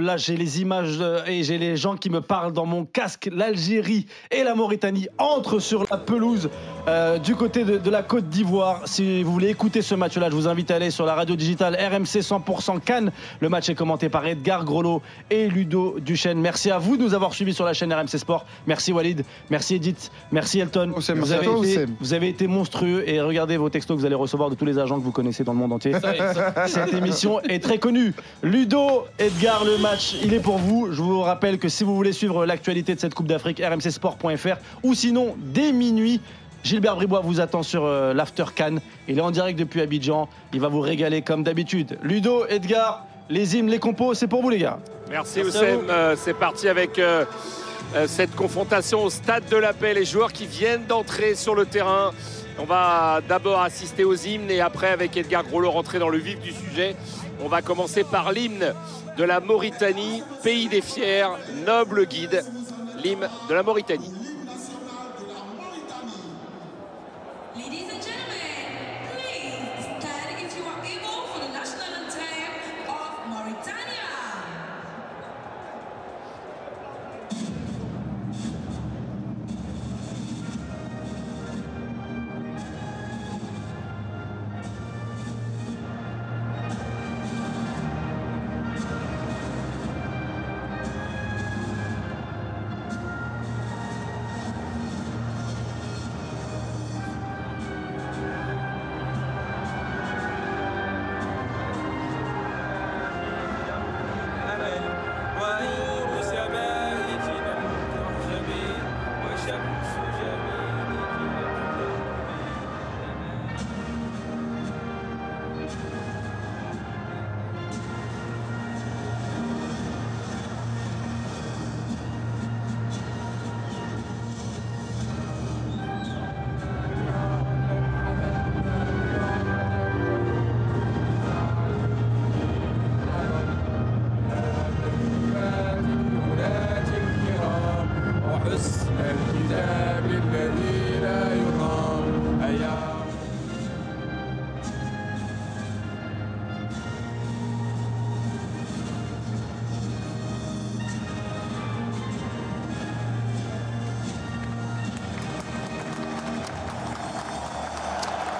Là, j'ai les images euh, et j'ai les gens qui me parlent dans mon casque. L'Algérie et la Mauritanie entrent sur la pelouse euh, du côté de, de la Côte d'Ivoire. Si vous voulez écouter ce match-là, je vous invite à aller sur la radio digitale RMC 100% Cannes. Le match est commenté par Edgar Grolot et Ludo Duchesne. Merci à vous de nous avoir suivis sur la chaîne RMC Sport. Merci Walid, merci Edith, merci Elton. Vous avez, toi, été, vous avez été monstrueux et regardez vos textos que vous allez recevoir de tous les agents que vous connaissez dans le monde entier. Cette émission est très connue. Ludo, Edgar, le match, il est pour vous. Je vous rappelle que si vous voulez suivre l'actualité de cette Coupe d'Afrique, rmcsport.fr ou sinon, dès minuit, Gilbert Bribois vous attend sur euh, l'After Cannes. Il est en direct depuis Abidjan. Il va vous régaler comme d'habitude. Ludo, Edgar, les hymnes, les compos, c'est pour vous les gars. Merci, Merci Oussem. Euh, c'est parti avec euh, euh, cette confrontation au stade de la paix. Les joueurs qui viennent d'entrer sur le terrain. On va d'abord assister aux hymnes et après, avec Edgar Grolot, rentrer dans le vif du sujet. On va commencer par l'hymne de la Mauritanie, pays des fiers, noble guide. L'hymne de la Mauritanie.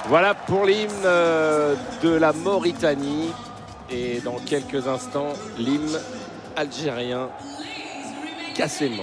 Voilà pour l'hymne euh, de la Mauritanie. Et dans quelques instants, l'hymne algérien Cassément.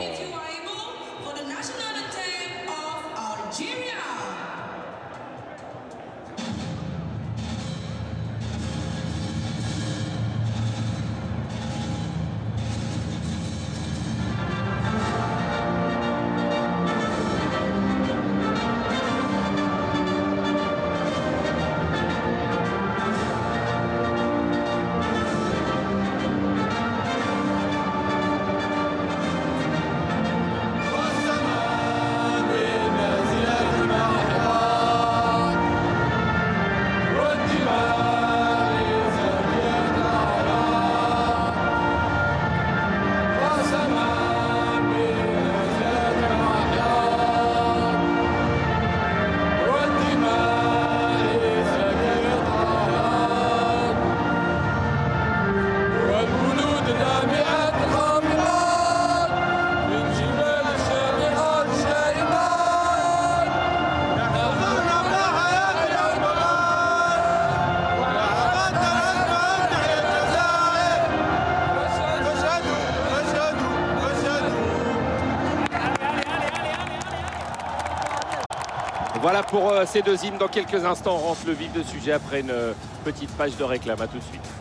Voilà pour euh, ces deux hymnes. Dans quelques instants, on rentre le vif de sujet après une euh, petite page de réclame. À tout de suite.